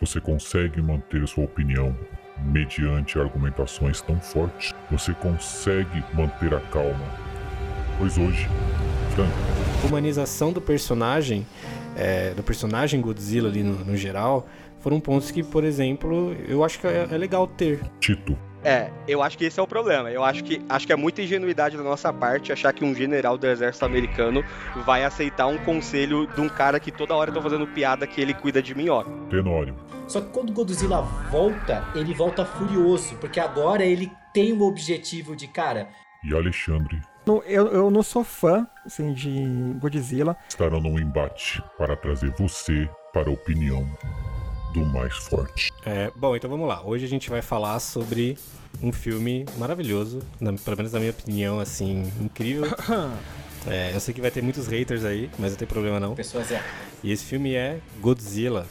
Você consegue manter sua opinião mediante argumentações tão fortes? Você consegue manter a calma? Pois hoje, Frank. Humanização do personagem, é, do personagem Godzilla ali no, no geral, foram pontos que, por exemplo, eu acho que é, é legal ter. Tito. É, eu acho que esse é o problema. Eu acho que acho que é muita ingenuidade da nossa parte achar que um general do exército americano vai aceitar um conselho de um cara que toda hora tá fazendo piada que ele cuida de minhoca. Tenório. Só que quando Godzilla volta, ele volta furioso, porque agora ele tem o objetivo de, cara. E Alexandre. Eu, eu não sou fã assim, de Godzilla. Estarão num embate para trazer você para a opinião do mais forte. É, bom, então vamos lá. Hoje a gente vai falar sobre um filme maravilhoso, na, pelo menos na minha opinião, assim, incrível. É, eu sei que vai ter muitos haters aí, mas não tem problema não. Pessoas é. E esse filme é Godzilla.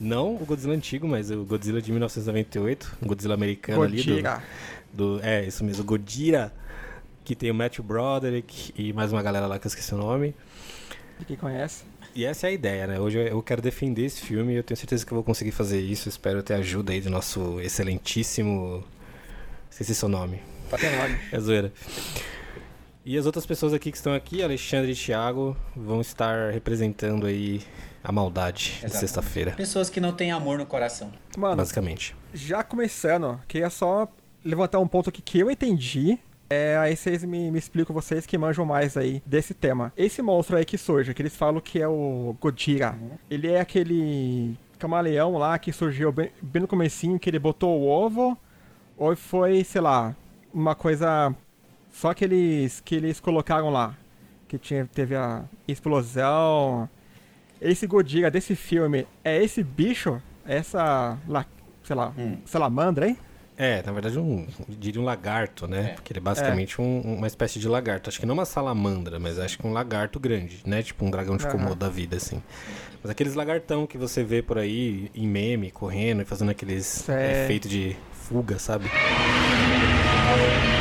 Não o Godzilla antigo, mas o Godzilla de 1998, um Godzilla americano Godira. ali do, do é, isso mesmo, Godira, que tem o Matthew Broderick e mais uma galera lá que eu esqueci o nome. Quem conhece? E essa é a ideia, né? Hoje eu quero defender esse filme e eu tenho certeza que eu vou conseguir fazer isso. Espero ter ajuda aí do nosso excelentíssimo. Esqueci seu nome. Tenório. É zoeira. E as outras pessoas aqui que estão aqui, Alexandre e Thiago, vão estar representando aí a maldade de sexta-feira, Pessoas que não têm amor no coração. Mano, basicamente. já começando, queria só levantar um ponto aqui que eu entendi. É, aí vocês me, me explicam, vocês que manjam mais aí desse tema. Esse monstro aí que surge, que eles falam que é o Godira, ele é aquele camaleão lá que surgiu bem, bem no comecinho, que ele botou o ovo, ou foi, sei lá, uma coisa só que eles, que eles colocaram lá, que tinha, teve a explosão. Esse Godira desse filme é esse bicho? Essa, la, sei lá, Hum. salamandra, hein? É, na verdade, um, diria um lagarto, né? É. Porque ele é basicamente um- uma espécie de lagarto. Acho que não uma salamandra, mas acho que um lagarto grande, né? Tipo um dragão de. Komodo da vida, assim. Mas aqueles lagartão que você vê por aí em meme, correndo e fazendo aqueles Certo. efeitos de fuga, sabe? O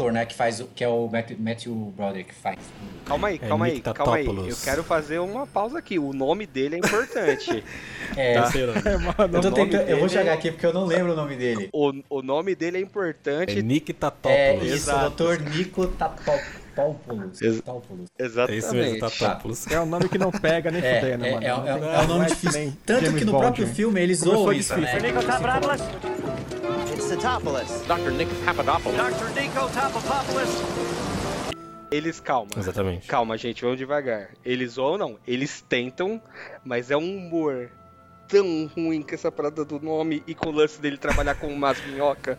ator, né, que faz o. que é o Matthew, Matthew Broderick que faz. Calma aí, É calma aí, Nick calma aí. Tatopoulos. Eu quero fazer uma pausa aqui. O nome dele é importante. É, Terceiro. É, mano. eu, tentando, eu vou chegar aqui porque eu não lembro o nome dele. o, o nome dele é importante. É Nick É Tatopoulos. isso, Exato. o Dr. Nico Tatopoulos. Ex- Tatopoulos. É Exatamente. isso mesmo, Tatopoulos. É um nome que não pega nem É, fudendo, é, mano. é, é, tem- é um nome difícil. Tanto James que no Bond. próprio filme eles zoam isso, difícil. né? Nico Eles Dr. Nick Papadopoulos. Dr. Nico Tapopoulos. Eles, calma. Exatamente. Calma, gente, vamos devagar. Eles ou não, eles tentam, mas é um humor tão ruim com essa parada do nome e com o lance dele trabalhar com umas minhoca.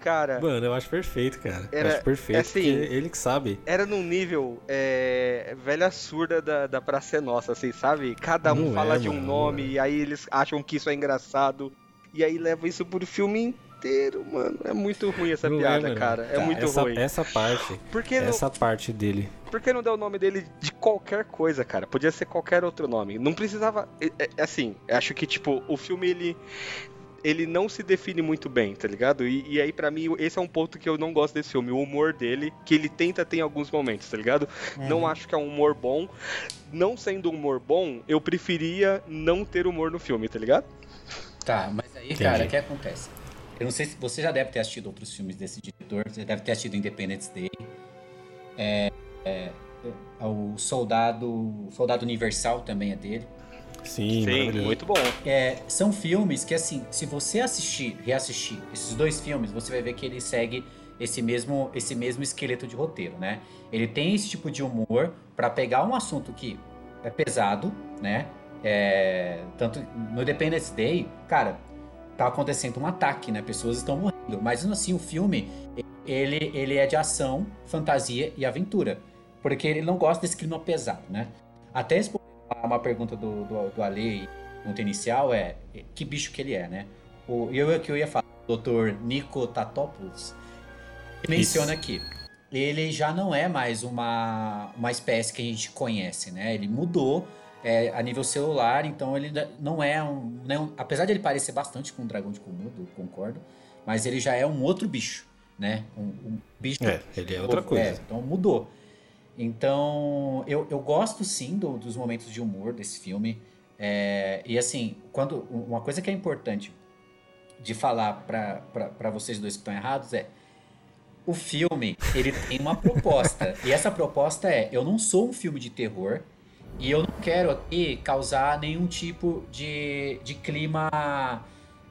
Cara, Mano, eu acho perfeito, cara. eu Era- acho perfeito. assim- porque ele que sabe. era num nível é, velha surda da, da Praça é Nossa, assim, sabe? Cada um Não fala é, de um mano, nome é. e aí eles acham que isso é engraçado. E aí leva isso por filme inteiro, mano. É muito ruim essa Não é, piada, cara. É Tá, muito essa, ruim. essa parte. Por que, não, Essa parte dele. por que não deu o nome dele de qualquer coisa, cara? Podia ser qualquer outro nome. Não precisava. é- é- assim, acho que, tipo, o filme ele. Ele não se define muito bem, tá ligado? E, e aí, pra mim, esse é um ponto que eu não gosto desse filme. O humor dele, que ele tenta ter em alguns momentos, tá ligado? Não acho que é um humor bom. Não sendo um humor bom, eu preferia não ter humor no filme, tá ligado? Tá, mas aí, Entendi. cara, o que acontece? Eu não sei se você já deve ter assistido outros filmes desse diretor, você deve ter assistido Independence Day. É, é, é, o Soldado, Soldado Universal também é dele. Sim, maravilhoso. muito bom. É, são filmes que, assim, se você assistir, reassistir esses dois filmes, você vai ver que ele segue esse mesmo, esse mesmo esqueleto de roteiro, né? Ele tem esse tipo de humor pra pegar um assunto que é pesado, né? É, tanto no Independence Day, cara, tá acontecendo um ataque, né? Pessoas estão morrendo. Mas assim, o filme, ele, ele é de ação, fantasia e aventura. Porque ele não gosta desse clima pesado, né? Até responder uma pergunta do, do, do Ale pergunta inicial é que bicho que ele é, né? O, eu que eu ia falar, o Dr. Nico Tatopoulos, menciona aqui. Ele já não é mais uma, uma espécie que a gente conhece, né? Ele mudou é, a nível celular, então ele não é um, não é um- Apesar de ele parecer bastante com um dragão de Komodo, concordo, mas ele já é um outro bicho, né? Um, um bicho. É, ele é outra É, coisa. então mudou. Então, eu, eu gosto sim do- dos momentos de humor desse filme. É, e assim, quando uma coisa que é importante de falar para vocês dois que estão errados é o filme ele tem uma proposta e essa proposta é eu não sou um filme de terror e eu não quero aqui causar nenhum tipo de, de clima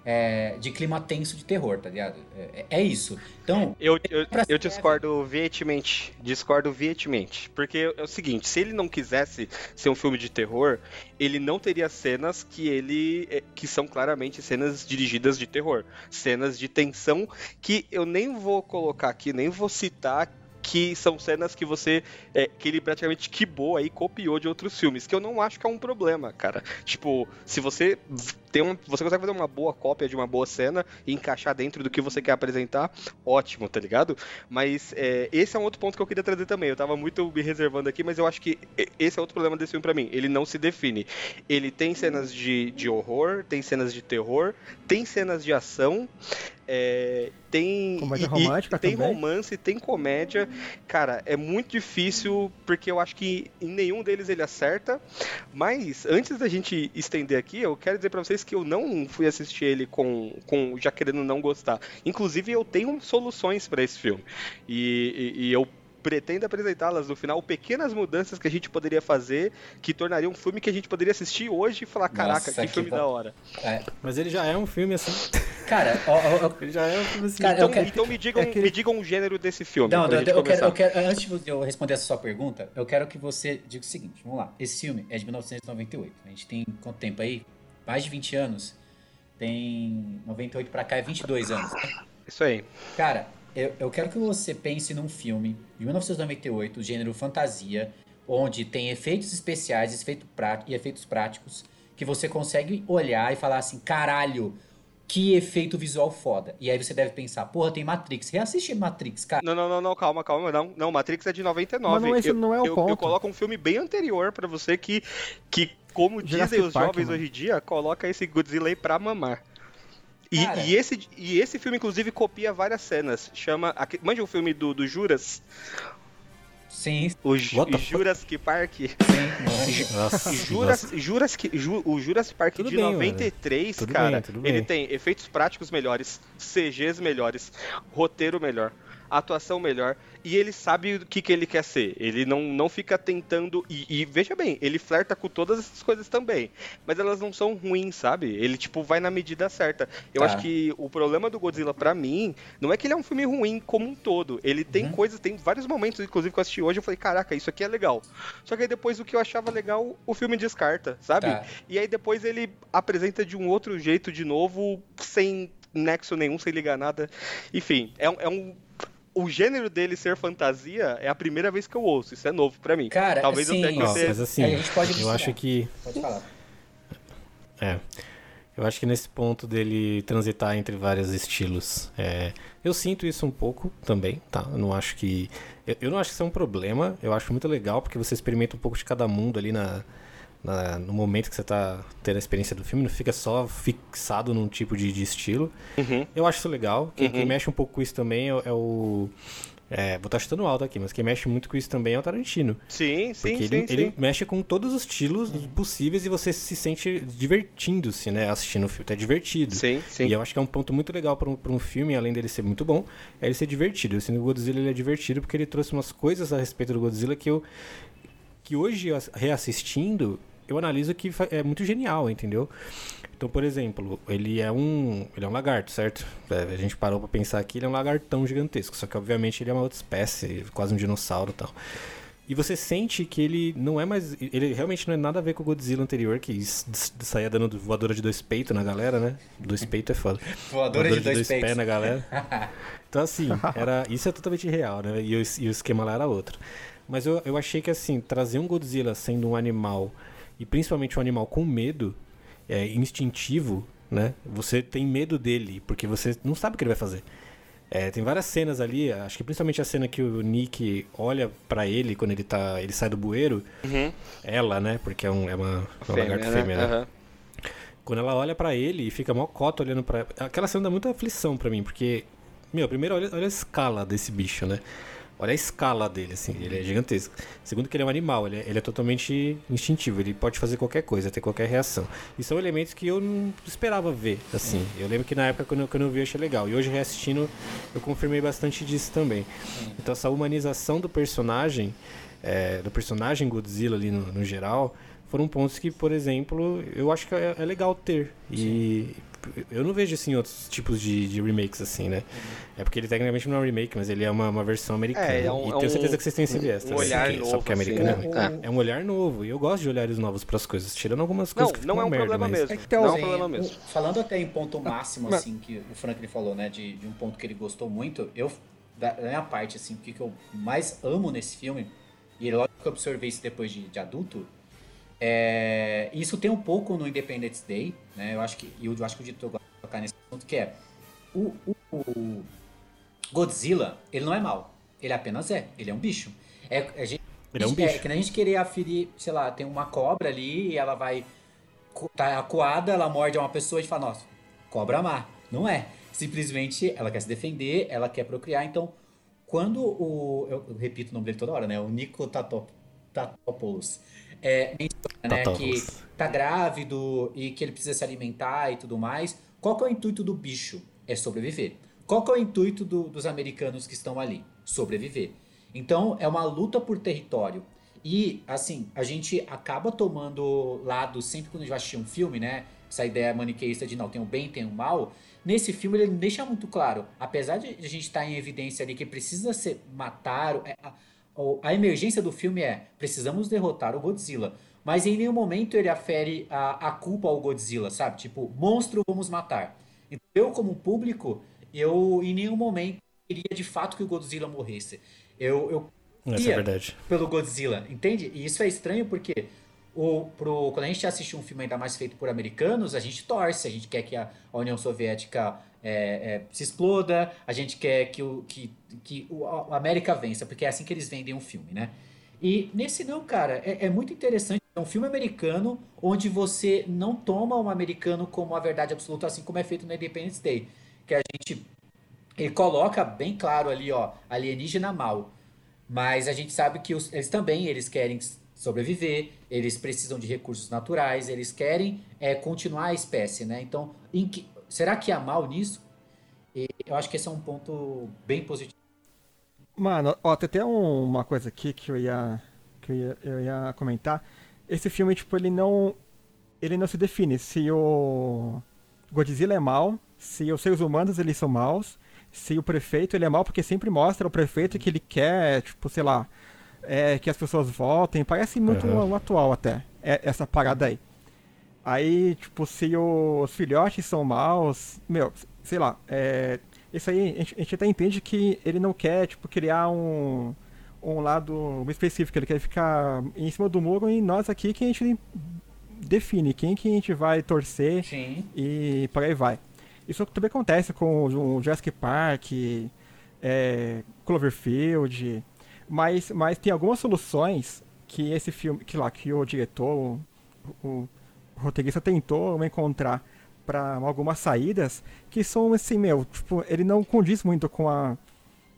é, de clima tenso de terror, tá ligado? É, é isso. Então. Eu, eu, eu discordo veementemente. Discordo veementemente. Porque é o seguinte: se ele não quisesse ser um filme de terror, ele não teria cenas que ele. É, que são claramente cenas dirigidas de terror. Cenas de tensão que eu nem vou colocar aqui, nem vou citar que são cenas que você. É, que ele praticamente quibou aí, copiou de outros filmes, que eu não acho que é um problema, cara. Tipo, se você tem um, você consegue fazer uma boa cópia de uma boa cena e encaixar dentro do que você quer apresentar, ótimo, tá ligado? Mas é, esse é um outro ponto que eu queria trazer também. Eu tava muito me reservando aqui, mas eu acho que esse é outro problema desse filme pra mim. Ele não se define. Ele tem cenas de, de horror, tem cenas de terror, tem cenas de ação, é, tem comédia romântica tem também. romance, tem comédia. Cara, é muito difícil porque eu acho que em nenhum deles ele acerta. Mas antes da gente estender aqui, eu quero dizer para vocês que eu não fui assistir ele com, com já querendo não gostar. Inclusive eu tenho soluções para esse filme e, e, e eu pretendo apresentá-las no final, pequenas mudanças que a gente poderia fazer que tornaria um filme que a gente poderia assistir hoje e falar, caraca, Nossa, que, que filme da hora. É. Mas ele já é um filme assim. Cara, ó, ó, ele já é um filme assim. Cara, então, quero... então me digam, é que... me digam um gênero desse filme. Não, não eu, quero, eu quero, antes de eu responder essa sua pergunta, eu quero que você diga o seguinte, vamos lá. Esse filme é de 1998. A gente tem quanto tempo aí? Mais de 20 anos. Tem 98 pra cá é 22 anos. Isso aí. Cara, eu, eu quero que você pense num filme de 1998, gênero fantasia, onde tem efeitos especiais efeito e efeitos práticos, que você consegue olhar e falar assim, caralho, que efeito visual foda. E aí você deve pensar, porra, tem Matrix. Reassiste Matrix, cara. Não, não, não, não, calma, calma, não. Não, Matrix é de 99. Mas não, esse eu, não é o eu, ponto. Eu coloco um filme bem anterior para você que, que como Jurassic dizem os Park, jovens mano. hoje em dia, coloca esse Godzilla aí pra mamar. E, e, esse, e esse filme, inclusive, copia várias cenas. Chama. Manja o filme do, do Juras? Sim. O, o Jurassic Park. Sim, Nossa, Juras, Jurassic, Ju, o Jurassic Park tudo de bem, 93, cara, bem, ele bem. tem efeitos práticos melhores, CGs melhores, roteiro melhor atuação melhor e ele sabe o que, que ele quer ser. Ele não, não fica tentando. E, e, veja bem, ele flerta com todas essas coisas também. Mas elas não são ruins, sabe? Ele, tipo, vai na medida certa. Eu Tá. acho que o problema do Godzilla, pra mim, não é que ele é um filme ruim como um todo. Ele tem Uhum. coisas, tem vários momentos, inclusive, que eu assisti hoje, eu falei, caraca, isso aqui é legal. Só que aí depois o que eu achava legal, o filme descarta, sabe? Tá. E aí depois ele apresenta de um outro jeito de novo, sem nexo nenhum, sem ligar nada. Enfim, é. É um o gênero dele ser fantasia é a primeira vez que eu ouço. Isso é novo pra mim. Cara, Talvez assim, eu tenha que Ó, ter. mas assim, a gente pode eu acho que. Pode falar. É. Eu acho que nesse ponto dele transitar entre vários estilos. é, eu sinto isso um pouco também, tá? Eu não acho que. Eu, eu não acho que isso é um problema. Eu acho muito legal, porque você experimenta um pouco de cada mundo ali na, na- no momento que você tá tendo a experiência do filme. Não fica só fixado num tipo de, de estilo. Uhum. Eu acho isso legal. Quem, quem Uhum. mexe um pouco com isso também é, o- é o. É, vou estar chutando alto aqui, mas quem mexe muito com isso também é o Tarantino. Sim, sim, Porque sim, ele, sim. ele mexe com todos os estilos possíveis e você se sente divertindo-se, né? Assistindo o filme. É divertido. Sim, sim. E eu acho que é um ponto muito legal para um, pra um filme, além dele ser muito bom, é ele ser divertido. Eu sinto que o Godzilla ele é divertido porque ele trouxe umas coisas a respeito do Godzilla que eu. que hoje, as- reassistindo, eu analiso que é muito genial, entendeu? Então, por exemplo, ele é um. Ele é um lagarto, certo? É, a gente parou pra pensar aqui, ele é um lagartão gigantesco. Só que obviamente ele é uma outra espécie, quase um dinossauro e tal. E você sente que ele não é mais. Ele realmente não é nada a ver com o Godzilla anterior, que saía dando voadora de dois peitos na galera, né? Dois peitos é foda. Voadora de dois pés peitos. na galera. Então, assim, era, isso é totalmente real, né? E o, e o esquema lá era outro. Mas eu, eu achei que, assim, trazer um Godzilla sendo um animal, e principalmente um animal com medo, é, instintivo, né? Você tem medo dele, porque você não sabe o que ele vai fazer. É, tem várias cenas ali, acho que principalmente a cena que o Nick olha pra ele quando ele tá. ele sai do bueiro. Uhum. Ela, né? Porque é, um, é uma, uma Fêmea, lagarta né? fêmea, né? Aham. Quando ela olha pra ele e fica mó cota olhando pra Aquela cena dá muita aflição pra mim, porque. Meu, primeiro olha, olha a escala desse bicho, né? Olha a escala dele, assim, ele é gigantesco. Segundo que ele é um animal, ele é, ele é totalmente instintivo, ele pode fazer qualquer coisa, ter qualquer reação. E são elementos que eu não esperava ver, assim. Eu lembro que na época quando eu, quando eu vi eu achei legal. E hoje reassistindo, eu confirmei bastante disso também. Então essa humanização do personagem, é, do personagem Godzilla ali no, no geral, foram pontos que, por exemplo, eu acho que é, é legal ter. E eu não vejo assim outros tipos de, de remakes assim, né? É porque ele tecnicamente não é um remake, mas ele é uma, uma versão americana. É, é um- e é tenho um- certeza que vocês têm esse viés. um olhar porque- novo, Só porque é assim, americano é né? ruim. É um olhar novo. E eu gosto de olhares novos pras coisas, tirando algumas Não, coisas que não é ficam um merda, problema mas- mesmo. É que tem não é um problema mesmo. falando até em ponto máximo, Mas- assim, que o Franklin falou, né, de, de um ponto que ele gostou muito, eu, da, minha parte, assim, o que, que eu mais amo nesse filme, e logo que eu observei isso depois de, de adulto, é, isso tem um pouco no Independence Day, né, eu acho que, eu acho que o diretor gosta de tocar nesse ponto, que é, o, o- o Godzilla, ele não é mal, ele apenas é, ele é um bicho. É, a gente, Ele é um É, bicho. que nem a gente querer aferir, sei lá, tem uma cobra ali e ela vai. Tá acuada, ela morde uma pessoa e a gente fala, nossa, cobra má. Não é. Simplesmente ela quer se defender, ela quer procriar. Então, quando o. Eu, eu repito o nome dele toda hora, né? O Nico Tatop, Tatopoulos. É, menciona, né, que tá grávido e que ele precisa se alimentar e tudo mais. Qual que é o intuito do bicho? É sobreviver. Qual que é o intuito do- dos americanos que estão ali? Sobreviver. Então é uma luta por território. E assim, a gente acaba tomando lado sempre quando a gente vai assistir um filme, né? Essa ideia maniqueísta de não, tem o bem, tem o mal. Nesse filme ele deixa muito claro, apesar de a gente estar em evidência ali que precisa ser matar, é, a, emergência do filme é precisamos derrotar o Godzilla. Mas em nenhum momento ele afere a, a culpa ao Godzilla, sabe? Tipo, monstro, vamos matar. Então, eu, como público, eu em nenhum momento queria de fato que o Godzilla morresse. Eu, eu Essa é verdade. pelo Godzilla, entende? E isso é estranho porque o, pro, quando a gente assiste um filme ainda mais feito por americanos, a gente torce, a gente quer que a, a União Soviética é, é, se exploda, a gente quer que, o, que, que o, a América vença, porque é assim que eles vendem um filme, né? E nesse não, cara, é, é muito interessante. É um filme americano onde você não toma um americano como a verdade absoluta, assim como é feito no Independence Day. Que a gente ele coloca bem claro ali, ó, alienígena mal. Mas a gente sabe que os- eles também eles querem sobreviver, eles precisam de recursos naturais, eles querem é, continuar a espécie, né? Então, que- será que há mal nisso? E eu acho que esse é um ponto bem positivo. Mano, ó, tem até um- uma coisa aqui que eu ia, que eu ia, eu ia comentar. Esse filme, tipo, ele não. Ele não se define se o Godzilla é mal, se os seres humanos eles são maus, se o prefeito ele é mal, porque sempre mostra o prefeito que ele quer, tipo, sei lá, é, que as pessoas votem. Parece muito o atual até, é- essa parada aí. Aí, tipo, se os filhotes são maus, meu, sei lá, é, isso aí a gente, a gente até entende que ele não quer, tipo, criar um, um lado específico, ele quer ficar em cima do muro e nós aqui que a gente define quem que a gente vai torcer Sim. e por aí vai. Isso também acontece com o Jurassic Park, é, Cloverfield, mas, mas tem algumas soluções que esse filme, que lá, que o diretor, o, o roteirista tentou encontrar para algumas saídas que são assim, meu, tipo, ele não condiz muito com a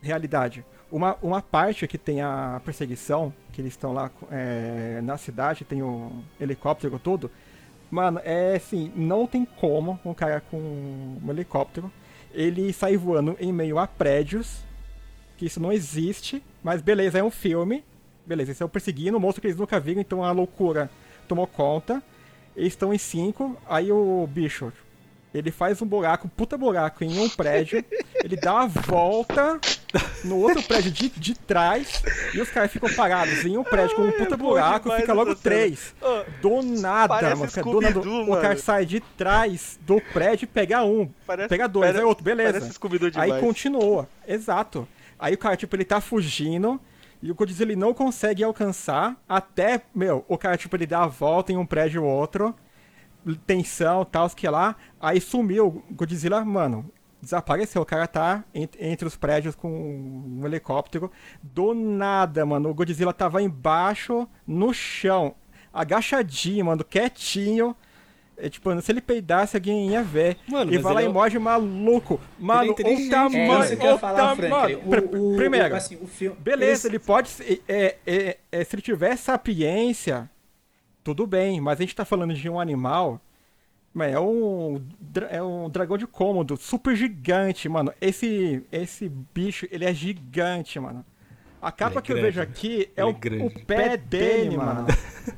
realidade. Uma, uma parte que tem a perseguição, que eles estão lá é, na cidade, tem o helicóptero todo. Mano, é assim, não tem como um cara com um helicóptero ele sair voando em meio a prédios, que isso não existe, mas beleza, é um filme. Beleza, eles estão perseguindo um monstro que eles nunca viram, então a loucura tomou conta. Eles estão em cinco, aí o bicho, ele faz um buraco, um puta buraco em um prédio, ele dá uma volta no outro prédio de, de trás, e os caras ficam parados em um prédio com um Ai, puta é buraco, fica logo três. Do nada, mano. do nada, Scooby-Doo, o cara mano. sai de trás do prédio e pega um. Parece- pega dois, parece- aí outro, beleza. Aí continua. Exato. Aí o cara, tipo, ele tá fugindo. E o Godzilla não consegue alcançar até, meu, o cara, tipo, ele dá a volta em um prédio ou outro. Tensão, tal, que lá. Aí sumiu. O Godzilla, mano, desapareceu. O cara tá ent- entre os prédios com um helicóptero. Do nada, mano. O Godzilla tava embaixo, no chão. Agachadinho, mano, quietinho. É, tipo, se ele peidasse, alguém ia ver. Mano, e vai lá ele e é- morde maluco. Mano, o tamanho. É o tamanho- O- o- Primeiro, o- assim, o filme- beleza, eles- ele pode. ser- É, é, é, se ele tiver sapiência, tudo bem, mas a gente tá falando de um animal. Mas é um, é um dragão de cômodo, super gigante, mano. Esse, esse bicho, ele é gigante, mano. A capa Ele é que eu grande. vejo aqui é, Ele o, é grande. o pé dele, mano.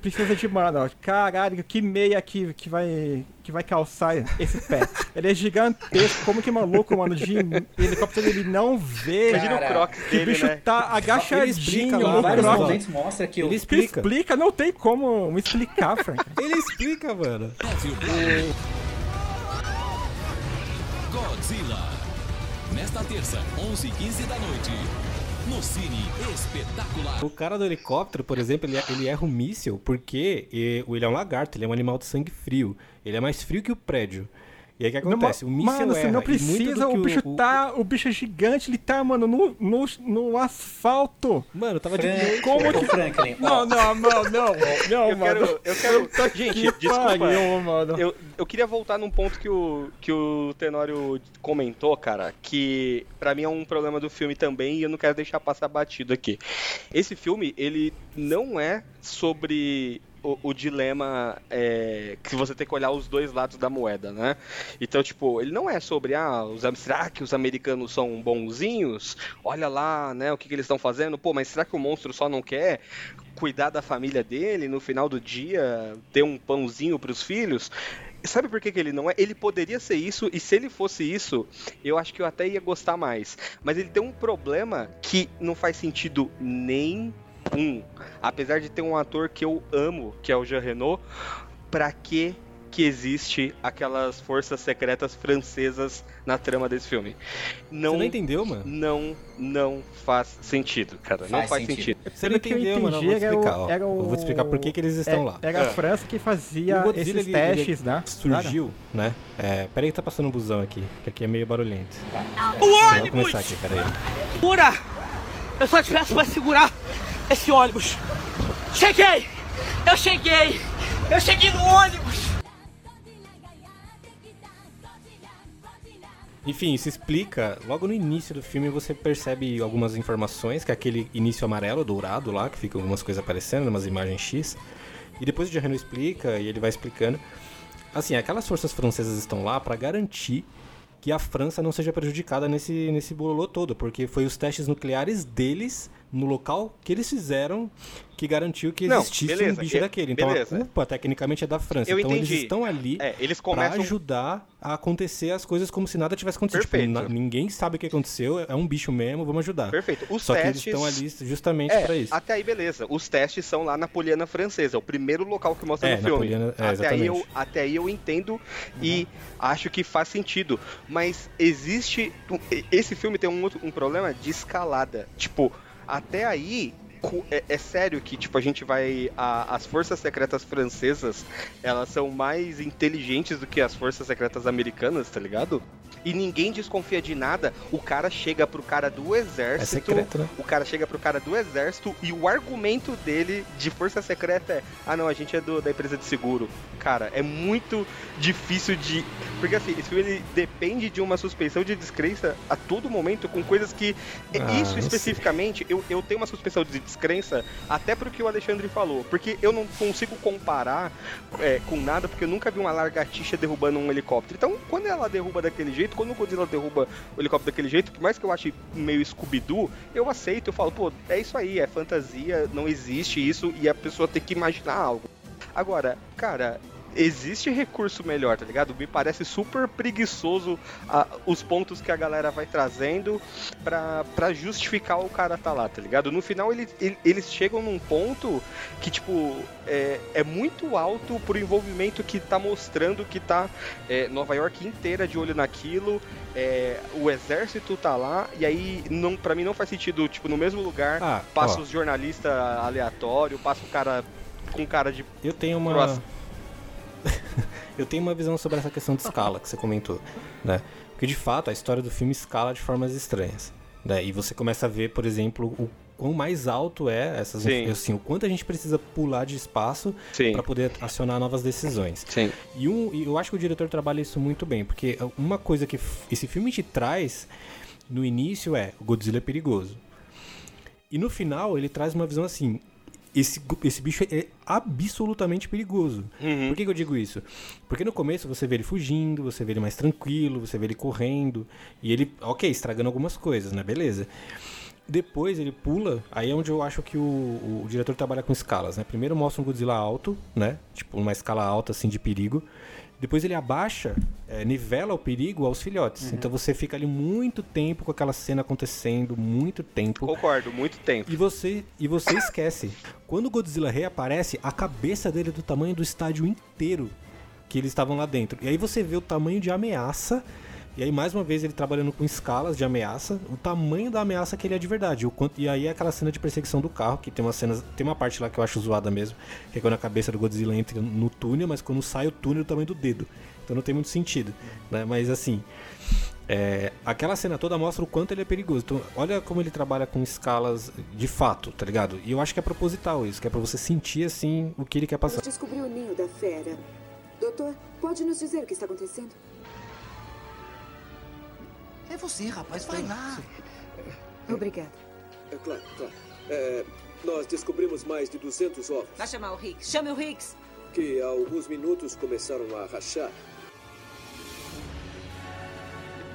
Precisa de, mano, ó, caralho, que meia que, que, vai, que vai calçar esse pé. Ele é gigantesco, como que maluco, mano, de helicóptero ele não vê. Imagina o Crocs que o dele, bicho né? tá agachadinho, explica lá, o vários momentos mostra que Ele explica. explica. não tem como me explicar, Frank. Ele explica, mano. Godzilla. Nesta terça, 11h15 da noite. No Cine Espetacular. O cara do helicóptero, por exemplo, ele, ele erra o míssil porque eh, ele é um lagarto, ele é um animal de sangue frio. Ele é mais frio que o prédio. E aí o que acontece? Não, o míssil mano, você erra, não e muito precisa, o bicho tá, o bicho é gigante, ele tá, mano, no, no, no asfalto. Mano, tava de Frank. Como o que- Franklin. Não, não, não, não, não, Eu mano. quero, eu quero. Gente, que desculpa. pariu, mano. Eu, eu queria voltar num ponto que o, que o Tenório comentou, cara, que pra mim é um problema do filme também e eu não quero deixar passar batido aqui. Esse filme, ele não é sobre o, o dilema é, que você tem que olhar os dois lados da moeda, né? Então, tipo, ele não é sobre, ah, os, será que os americanos são bonzinhos? Olha lá, né, o que, que eles estão fazendo. Pô, mas será que o monstro só não quer cuidar da família dele no final do dia, ter um pãozinho pros filhos? Sabe por que, que ele não é? Ele poderia ser isso, e se ele fosse isso, eu acho que eu até ia gostar mais. Mas ele tem um problema que não faz sentido Apesar de ter um ator que eu amo, que é o Jean Reno, pra que que existe aquelas forças secretas francesas na trama desse filme? Não, Você não entendeu, mano? não, não faz sentido, cara. não Faz faz sentido. sentido. Você não entendeu, mano? Eu vou te entendi, era o- explicar, ó. era o- Eu vou te explicar por que, que eles estão É, lá. Era a. França que fazia O Godzilla, esses ele- ele testes, né? Surgiu, né? É, peraí que tá passando um busão aqui, que aqui é meio barulhento. O Vamos ônibus! começar aqui, peraí. Segura! Eu só te peço pra segurar esse ônibus. Cheguei! Eu cheguei! Eu cheguei no ônibus! Enfim, isso explica. Logo no início do filme você percebe algumas informações, que é aquele início amarelo, dourado lá, que fica algumas coisas aparecendo, umas imagens X. E depois o Jean explica e ele vai explicando. Assim, aquelas forças francesas estão lá para garantir que a França não seja prejudicada nesse, nesse bololô todo, porque foi os testes nucleares deles no local que eles fizeram que garantiu que Não, existisse beleza, um bicho eu- daquele. Então beleza. a culpa tecnicamente é da França. Eu então eles entendi. estão ali É, eles pra começam. ajudar a acontecer as coisas como se nada tivesse acontecido. Tipo, na- ninguém sabe o que aconteceu, é um bicho mesmo, vamos ajudar. Perfeito. Os Só que eles testes. estão ali justamente É, pra isso. até aí beleza. Os testes são lá na Poliana Francesa, o primeiro local que mostra É, no filme. Poliana- é, até, aí eu, até aí eu entendo e acho que faz sentido. Mas existe. Esse filme tem um, outro, um problema de escalada. Tipo, até aí. É, é sério que, tipo, a gente vai. a- as forças secretas francesas, elas são mais inteligentes do que as forças secretas americanas, tá ligado? E ninguém desconfia de nada. O cara chega pro cara do É exército. secreto, né? O cara chega pro cara do exército e o argumento dele de força secreta é: ah, não, a gente é do- da empresa de seguro. Cara, é muito difícil de. Porque assim, esse filme ele depende de uma suspensão de descrença a todo momento com coisas que. Ah, Isso especificamente, eu, eu tenho uma suspensão de descrença até pro que o Alexandre falou. Porque eu não consigo comparar é, com nada, porque eu nunca vi uma largatixa derrubando um helicóptero. Então, quando ela derruba daquele jeito, quando o Godzilla derruba o helicóptero daquele jeito, por mais que eu ache meio Scooby-Doo, eu aceito, eu falo, pô, é isso aí, é fantasia, não existe isso, e a pessoa tem que imaginar algo. Agora, cara, existe recurso melhor, tá ligado? Me parece super preguiçoso ah, os pontos que a galera vai trazendo pra, pra justificar o cara tá lá, tá ligado? No final ele- ele- eles chegam num ponto que, tipo, é, é muito alto pro envolvimento que tá mostrando que tá é, Nova York inteira de olho naquilo, é, o exército tá lá, e aí não, pra mim não faz sentido, tipo, no mesmo lugar, Ah, passa ó. os jornalistas aleatório, passa o cara com cara de Eu tenho uma. eu tenho uma visão sobre essa questão de escala que você comentou, né? Porque de fato a história do filme escala de formas estranhas, né? E você começa a ver, por exemplo, o quão mais alto é essas Sim. assim, o quanto a gente precisa pular de espaço para poder acionar novas decisões. Sim. E, um, eu acho que o diretor trabalha isso muito bem, porque uma coisa que esse filme te traz no início é o Godzilla é perigoso. E no final ele traz uma visão assim. Esse, esse bicho é absolutamente perigoso. Uhum. Por que, que eu digo isso? Porque no começo você vê ele fugindo, você vê ele mais tranquilo, você vê ele correndo. E ele, ok, estragando algumas coisas, né? Beleza. Depois ele pula, aí é onde eu acho que o, o diretor trabalha com escalas, né? Primeiro mostra um Godzilla alto, né? Tipo, uma escala alta, assim, de perigo. Depois ele abaixa, é, nivela o perigo aos filhotes. Então você fica ali muito tempo com aquela cena acontecendo, muito tempo. Concordo, muito tempo. E você, e você esquece. Quando o Godzilla reaparece, a cabeça dele é do tamanho do estádio inteiro que eles estavam lá dentro. E aí você vê o tamanho de ameaça. E aí, mais uma vez, ele trabalhando com escalas de ameaça, o tamanho da ameaça que ele é de verdade. O quanto, e aí é aquela cena de perseguição do carro, que tem uma cena. Tem uma parte lá que eu acho zoada mesmo, que é quando a cabeça do Godzilla entra no túnel, mas quando sai o túnel do tamanho do dedo. Então não tem muito sentido. Né? Mas assim. É, aquela cena toda mostra o quanto ele é perigoso. Então, olha como ele trabalha com escalas de fato, tá ligado? E eu acho que é proposital isso, que é pra você sentir assim o que ele quer passar. Descobri o ninho da fera. Doutor, pode nos dizer o que está acontecendo? É você, rapaz, vai lá. Obrigada. É claro, claro. É, nós descobrimos mais de 200 ovos Vai chamar o Higgs. Chame o Higgs. que há alguns minutos começaram a rachar.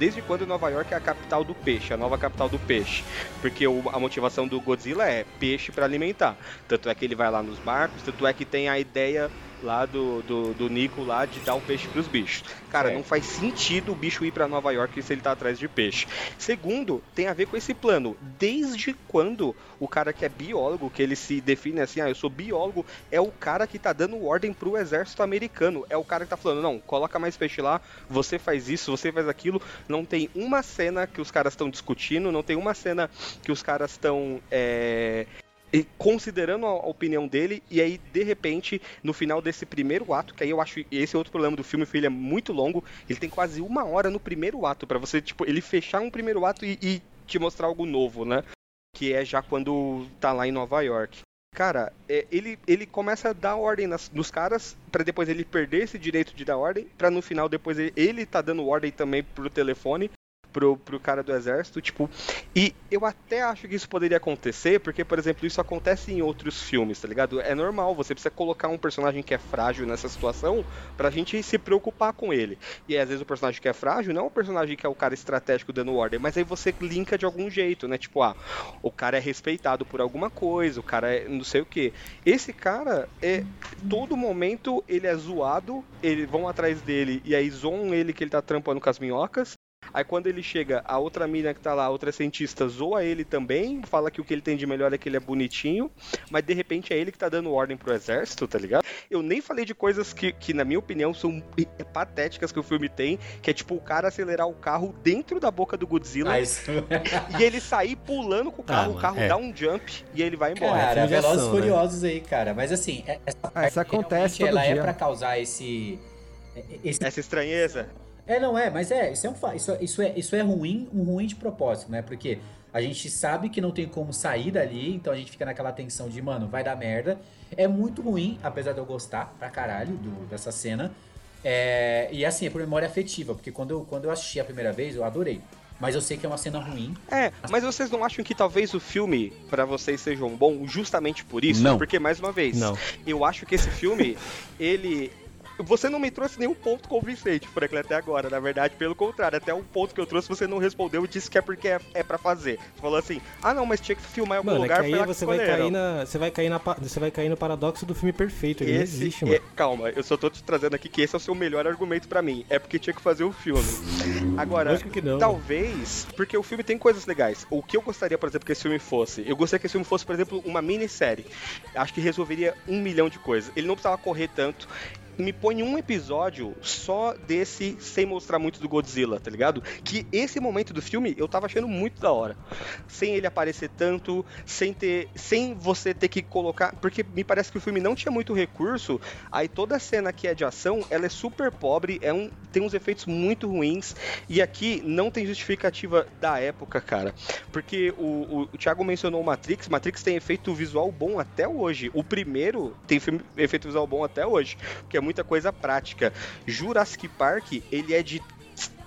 Desde quando Nova York é a capital do peixe, a nova capital do peixe? Porque o- a motivação do Godzilla é peixe para alimentar. Tanto é que ele vai lá nos barcos, tanto é que tem a ideia lá do, do, do Nico lá de dar o peixe pros bichos. Cara, É. não faz sentido o bicho ir para Nova York se ele tá atrás de peixe. Segundo, tem a ver com esse plano. Desde quando o cara que é biólogo, que ele se define assim, ah, eu sou biólogo, é o cara que tá dando ordem pro exército americano. É o cara que tá falando, não, coloca mais peixe lá, você faz isso, você faz aquilo. Não tem uma cena que os caras estão discutindo, não tem uma cena que os caras estão. é, e considerando a opinião dele, e aí, de repente, no final desse primeiro ato, que aí eu acho esse é outro problema do filme, o filme é muito longo, ele tem quase uma hora no primeiro ato, pra você, tipo, ele fechar um primeiro ato e, e te mostrar algo novo, né? Que é já quando tá lá em Nova York. Cara, é, ele, ele começa a dar ordem nas- nos caras, pra depois ele perder esse direito de dar ordem, pra no final depois ele, ele tá dando ordem também pro telefone, pro, pro cara do exército, tipo. E eu até acho que isso poderia acontecer, porque, por exemplo, isso acontece em outros filmes, tá ligado? É normal, você precisa colocar um personagem que é frágil nessa situação pra gente se preocupar com ele. E às vezes o personagem que é frágil não é o personagem que é o cara estratégico dando ordem, mas aí você linka de algum jeito, né? Tipo, ah, o cara é respeitado por alguma coisa, o cara é não sei o que. Esse cara é todo momento ele é zoado, eles vão atrás dele e aí zoam ele que ele tá trampando com as minhocas. Aí quando ele chega, a outra mina que tá lá, a outra cientista, zoa ele também, fala que o que ele tem de melhor é que ele é bonitinho, mas de repente é ele que tá dando ordem pro exército, tá ligado? Eu nem falei de coisas que, que na minha opinião, são patéticas que o filme tem, que é tipo o cara acelerar o carro dentro da boca do Godzilla Ah, isso- e ele sair pulando com o carro, o mano, carro é. dá um jump e ele vai embora. Cara, de Velozes e Furiosos aí, cara. Mas assim, é- essa Ah, parte isso acontece realmente todo ela é dia. pra causar esse... esse Essa estranheza. É, não é, mas é, isso é um isso, é- isso é isso é ruim, um ruim de propósito, né? Porque a gente sabe que não tem como sair dali, então a gente fica naquela tensão de, mano, vai dar merda. É muito ruim, apesar de eu gostar pra caralho do- dessa cena. É, e assim, é por memória afetiva, porque quando eu, quando eu assisti a primeira vez, eu adorei. Mas eu sei que é uma cena ruim. É, mas vocês não acham que talvez o filme, pra vocês, seja um bom justamente por isso? Não. Porque, mais uma vez, Não. eu acho que esse filme, ele. Você não me trouxe nenhum ponto convincente, Franklin, até agora. Na verdade, pelo contrário, até o ponto que eu trouxe você não respondeu e disse que é porque é, é pra fazer. Você falou assim: ah, não, mas tinha que filmar em algum Mano, é que lugar aí lá que você vai, cair na, você, vai cair na, você vai cair no paradoxo do filme perfeito. Ele não Esse existe, é- mano. calma, eu só tô te trazendo aqui que esse é o seu melhor argumento pra mim. É porque tinha que fazer o filme. Agora, não. talvez, porque o filme tem coisas legais. O que eu gostaria, por exemplo, que esse filme fosse? Eu gostaria que esse filme fosse, por exemplo, uma minissérie. Acho que resolveria um milhão de coisas. Ele não precisava correr tanto. Me põe um episódio só desse sem mostrar muito do Godzilla, tá ligado? Que esse momento do filme eu tava achando muito da hora. Sem ele aparecer tanto, sem ter. Sem você ter que colocar. Porque me parece que o filme não tinha muito recurso. Aí toda a cena que é de ação, ela é super pobre, é um, tem uns efeitos muito ruins. E aqui não tem justificativa da época, cara. Porque o, o, o Thiago mencionou o Matrix. Matrix tem efeito visual bom até hoje. O primeiro tem filme, efeito visual bom até hoje. Que é muita coisa prática. Jurassic Park, ele é de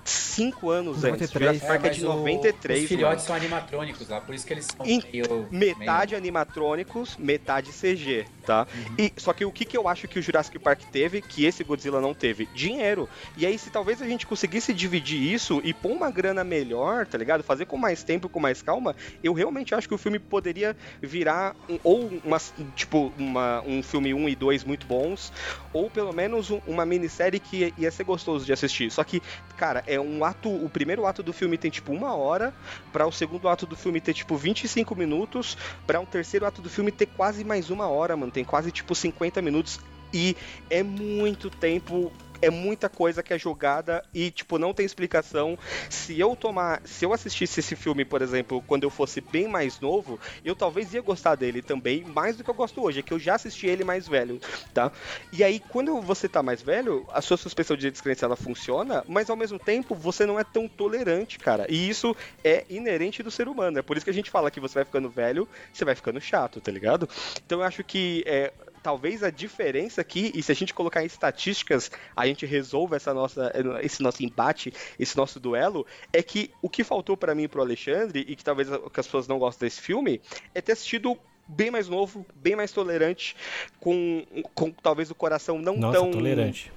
5 anos antes. 93. Jurassic Park é, mas de o- 93. Os filhotes mano. são animatrônicos lá, por isso que eles são meio... Metade animatrônicos, metade CG, tá? E só que o que, que eu acho que o Jurassic Park teve, que esse Godzilla não teve? Dinheiro. E aí, se talvez a gente conseguisse dividir isso e pôr uma grana melhor, tá ligado? Fazer com mais tempo, com mais calma, eu realmente acho que o filme poderia virar um- ou uma, tipo, uma, um filme 1 e 2 muito bons, ou pelo menos um- uma minissérie que ia ser gostoso de assistir. Só que, cara, é um ato. O primeiro ato do filme tem tipo uma hora, para o segundo ato do filme ter tipo 25 minutos, para um terceiro ato do filme ter quase mais uma hora, mano. Tem quase tipo 50 minutos. E é muito tempo. É muita coisa que é jogada e, tipo, não tem explicação. Se eu tomar. Se eu assistisse esse filme, por exemplo, quando eu fosse bem mais novo, eu talvez ia gostar dele também, mais do que eu gosto hoje. É que eu já assisti ele mais velho, tá? E aí, quando você tá mais velho, a sua suspensão de descrença ela funciona, mas ao mesmo tempo você não é tão tolerante, cara. E isso é inerente do ser humano. É por isso que a gente fala que você vai ficando velho, você vai ficando chato, tá ligado? Então eu acho que é, talvez a diferença aqui, e se a gente colocar em estatísticas, a gente resolve essa nossa, esse nosso embate, esse nosso duelo, é que o que faltou pra mim e pro Alexandre, e que talvez que as pessoas não gostam desse filme, é ter assistido bem mais novo, bem mais tolerante, com, com talvez o coração não Nossa, tão. tolerante.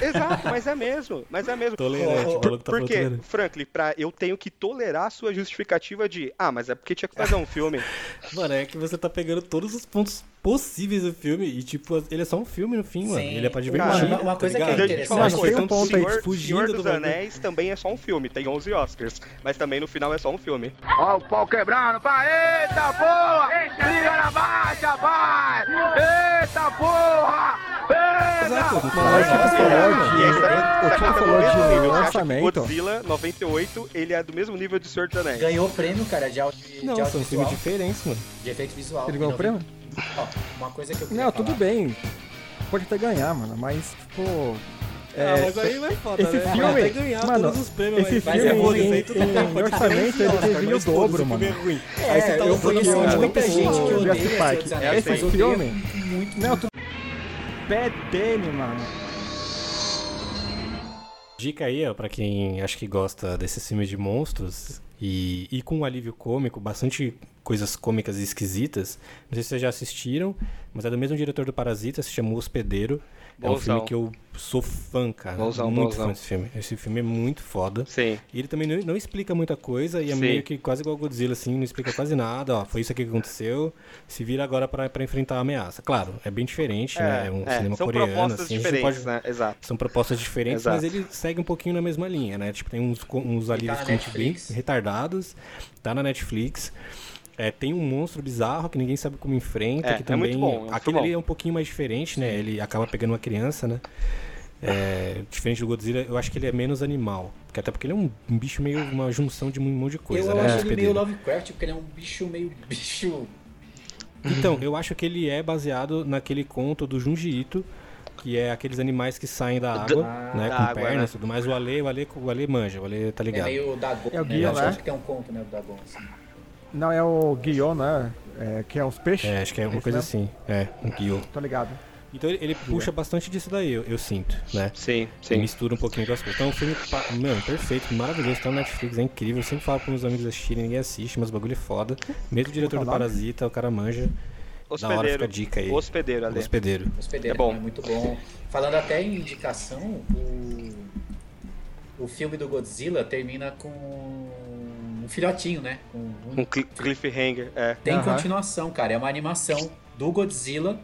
Exato, mas é mesmo, mas é mesmo. Tolerante, o maluco tá Porque, tolerante. Franklin, pra, eu tenho que tolerar a sua justificativa de, ah, mas é porque tinha que fazer um filme. Mano, é que você tá pegando todos os pontos possíveis do filme e, tipo, ele é só um filme no fim, mano. Sim. Ele é pra Cara, divertir. uma- uma tá coisa que é ligado? Deixa eu te falar uma Mas coisa, tem um ponto aí, Senhor, fugindo Senhor do dos bagulho. Anéis também é só um filme, tem 11 Oscars, mas também no final é só um filme. Ó o pau quebrando, pai! Eita porra! Liga na baixa, vai! Eita porra! Exato, Mas é você um falou de- o que é do falou de lançamento. Godzilla 98, ele é do mesmo nível de Senhor dos Anéis. Ganhou prêmio, cara, de, audio, de Não, são filmes diferentes, mano. de efeito visual. Ele ganhou o prêmio? Ó, uma coisa que eu queria Não, tudo falar. bem. Pode até ganhar, mano, mas, tipo. ah, mas aí vai foda, esse né? filme- Vai até ganhar mano, todos os prêmios, esse filme é em- aí tudo em bem, pode orçamento, ser ele teve o dobro, filme mano. é ruim. É, Aí você tá eu conheço como muita gente que o odeia Jurassic Park. Esse filme. muito, Não, tudo. Pé dele, mano. Dica aí, ó, pra quem acha que gosta desses filmes de monstros e, e com um alívio cômico, bastante coisas cômicas e esquisitas. Não sei se vocês já assistiram, mas é do mesmo diretor do Parasita, se chama O É um filme que eu sou fã, cara. Bonzão, muito bonzão. fã desse filme. Esse filme é muito foda. Sim. E ele também não, não explica muita coisa e é Sim. meio que quase igual Godzilla, assim, não explica quase nada. Ó, foi isso aqui que aconteceu, se vira agora pra, pra enfrentar a ameaça. Claro, é bem diferente, né? É um é, cinema são coreano, propostas assim, a gente diferentes, pode- né? Exato. são propostas diferentes, Exato. mas ele segue um pouquinho na mesma linha, né? Tipo, tem uns, uns alívios na cômicos bem Netflix. retardados, tá na Netflix. É, tem um monstro bizarro que ninguém sabe como enfrenta, É, que é também. muito bom, é muito aquele bom. ali é um pouquinho mais diferente, né? Ele acaba pegando uma criança, né? É, diferente do Godzilla, eu acho que ele é menos animal. Porque até porque ele é um, um bicho meio uma junção de um monte de coisa, eu né? acho ele meio. Lovecraft, porque ele é um bicho meio bicho. Então, eu acho que ele é baseado naquele conto do Junji Ito, que é aqueles animais que saem da água, né, da com água, pernas né? e tudo mais. O Ale, o Ale, o Ale manja, o Ale tá É ligado. meio Dagon. É o né? Guia, Eu né? acho que tem um conto, né? Do Dagon, assim. Não, é o Guion, né? É, que é os peixes. É, acho que é uma Esse coisa mesmo? assim. É, um guio. Tô ligado. Então ele, ele puxa bastante disso daí, eu, eu sinto, né? Sim, E sim. mistura um pouquinho com as coisas. Então o filme, meu, perfeito, maravilhoso, tá no Netflix, é incrível. Eu sempre falo pros meus amigos assistirem, ninguém assiste, mas o bagulho é foda. Mesmo o diretor do é? Parasita, o cara manja. Da hora fica a Hospedeiro. dica aí. Hospedeiro, ali. Hospedeiro. Hospedeiro É bom. é muito bom. Falando até em indicação, o, o filme do Godzilla termina com filhotinho, né? Com um- Um cli- cliffhanger, é. Tem Aham. continuação, cara. É uma animação do Godzilla.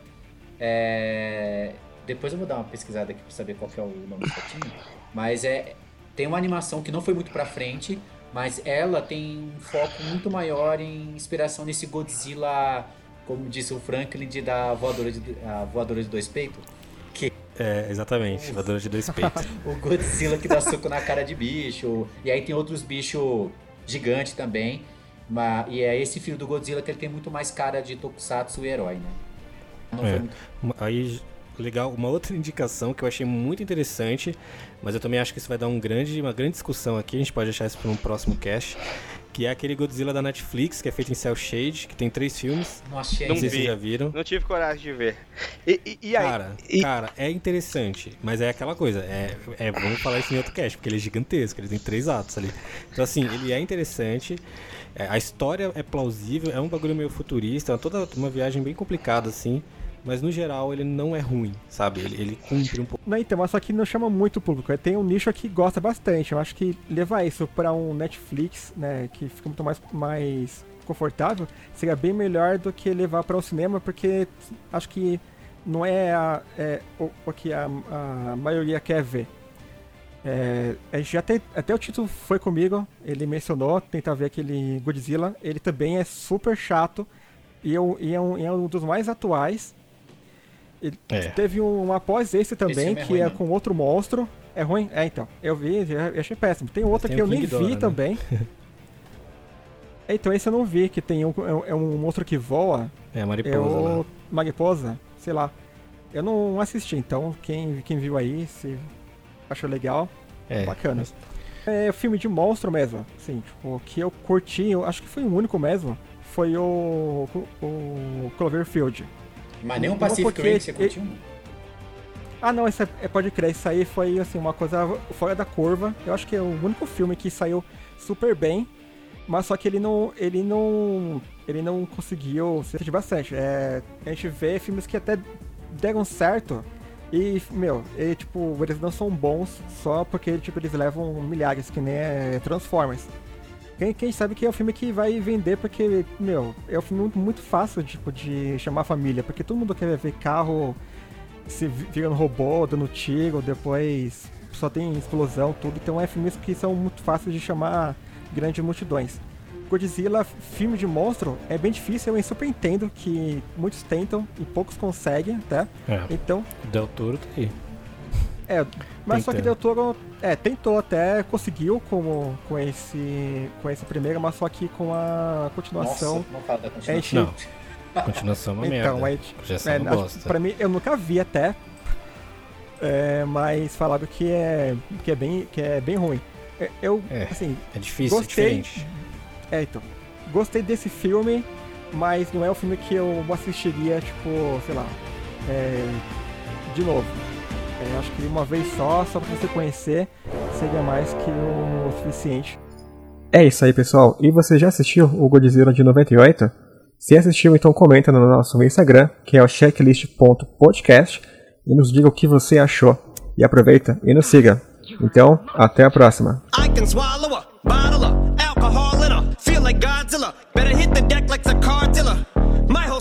É, Depois eu vou dar uma pesquisada aqui pra saber qual que é o nome do filhotinho. Mas é tem uma animação que não foi muito pra frente, mas ela tem um foco muito maior em inspiração nesse Godzilla, como disse o Franklin, de da voadora de, a voadora de dois peitos. Que É, exatamente, voadora de dois peitos. o Godzilla que dá soco na cara de bicho. E aí tem outros bichos gigantes também. Mas, e é esse filme do Godzilla que ele tem muito mais cara de Tokusatsu e herói, né? É. muito... Aí, legal, uma outra indicação que eu achei muito interessante, mas eu também acho que isso vai dar um grande, uma grande discussão aqui, a gente pode deixar isso para um próximo cast, que é aquele Godzilla da Netflix, que é feito em Cell Shade, que tem três filmes. Não achei Não Não sei se vi. vocês já viram. Não tive coragem de ver. E, e- e aí? Cara, e- cara, é interessante, mas é aquela coisa, é, é vamos falar isso em outro cast, porque ele é gigantesco, ele tem três atos ali. Então assim, ele é interessante, é, a história é plausível, é um bagulho meio futurista, é toda uma viagem bem complicada assim, mas no geral ele não é ruim, sabe? Ele, ele cumpre um pouco. Não, então, mas só que não chama muito público. Tem um nicho que gosta bastante. Eu acho que levar isso pra um Netflix, né, que fica muito mais, mais confortável, seria bem melhor do que levar pra um cinema, porque acho que não é, a- é o, o que a, a maioria quer ver. É, já tem, até o título foi comigo, ele mencionou, tentar ver aquele Godzilla, ele também é super chato e, eu, e é, um, é um dos mais atuais. Ele É. teve um após esse também, filme é que ruim é mesmo. com outro monstro. É ruim? É, então. Eu vi, eu achei péssimo. Tem outra que eu nem King vi né? também. É, então, esse eu não vi, que tem um, é um- é um monstro que voa. É a É mariposa o lá. Mariposa, sei lá. Eu não assisti, então quem, quem viu aí, se achou legal, É, bacana. mas- É filme de monstro mesmo, assim, tipo, que eu curti, eu acho que foi o único mesmo, foi o, o Cloverfield. Mas nem um Pacific Rim você curtiu? Ah não, isso é, é- pode crer, isso aí foi assim, uma coisa fora da curva. Eu acho que é o único filme que saiu super bem, mas só que ele não. ele não. ele não conseguiu se divertir bastante. É, a gente vê filmes que até deram certo. E, meu, e, tipo, eles não são bons só porque tipo, eles levam milhares, que nem é Transformers. Quem, quem sabe que é um filme que vai vender porque, meu, é um filme muito, fácil tipo, de chamar a família, porque todo mundo quer ver carro se vi- virando robô, dando tiro, depois só tem explosão, tudo. Então é filmes que são muito fáceis de chamar grandes multidões. Godzilla, filme de monstro, é bem difícil, eu super entendo que muitos tentam e poucos conseguem, tá? É, Então, Del Toro tá aí. É, mas só que. Del Toro é, tentou até, conseguiu com, com, esse, com esse primeiro, mas só que com a continuação. Nossa, não fala da a continuação. gente, Não, continuação é uma então, merda. a gente, Projeção é, é uma acho- bosta. pra mim, eu nunca vi até. É, mas falaram que é, que é, bem, que é bem ruim. É, Eu, É. assim, É difícil, gostei. é diferente. é, então. Gostei desse filme, mas não é o filme que eu assistiria, tipo, sei lá, é, de novo. É, acho que uma vez só, só pra você conhecer, seria mais que o suficiente. É isso aí, pessoal. E você já assistiu o Godzilla de 98? Se assistiu, então comenta no nosso Instagram, que é o checklist.podcast, e nos diga o que você achou. E aproveita e nos siga. Então, até a próxima.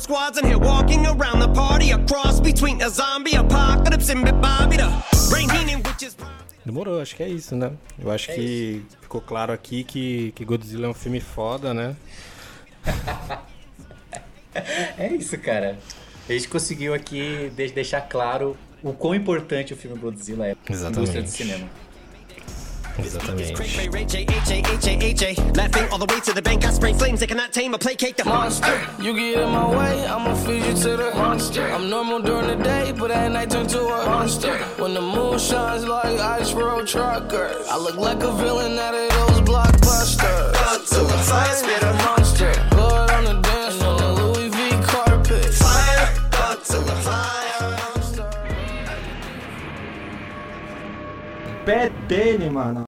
Squad's in here walking around the party, a cross between a zombie apocalypse and Bobby the Brain is. Demorou, acho que é isso, né? Eu acho que ficou claro aqui que, que Godzilla é um filme foda, né? É isso, cara. A gente conseguiu aqui de- deixar claro o quão importante o filme Godzilla é pra Exatamente. indústria do cinema. Laughing all the way to the bank. I spray flames they cannot tame or placate the monster. You get in my way, I'ma feed you to the monster. I'm normal during the day, but at night turn to a monster. When the moon shines like ice road truckers, I look like a villain out of those blockbusters. Godzilla, fire spitter. monster. Blood on the dance floor, the Louis V carpet. Fire, Godzilla, fire. Pé dele, mano.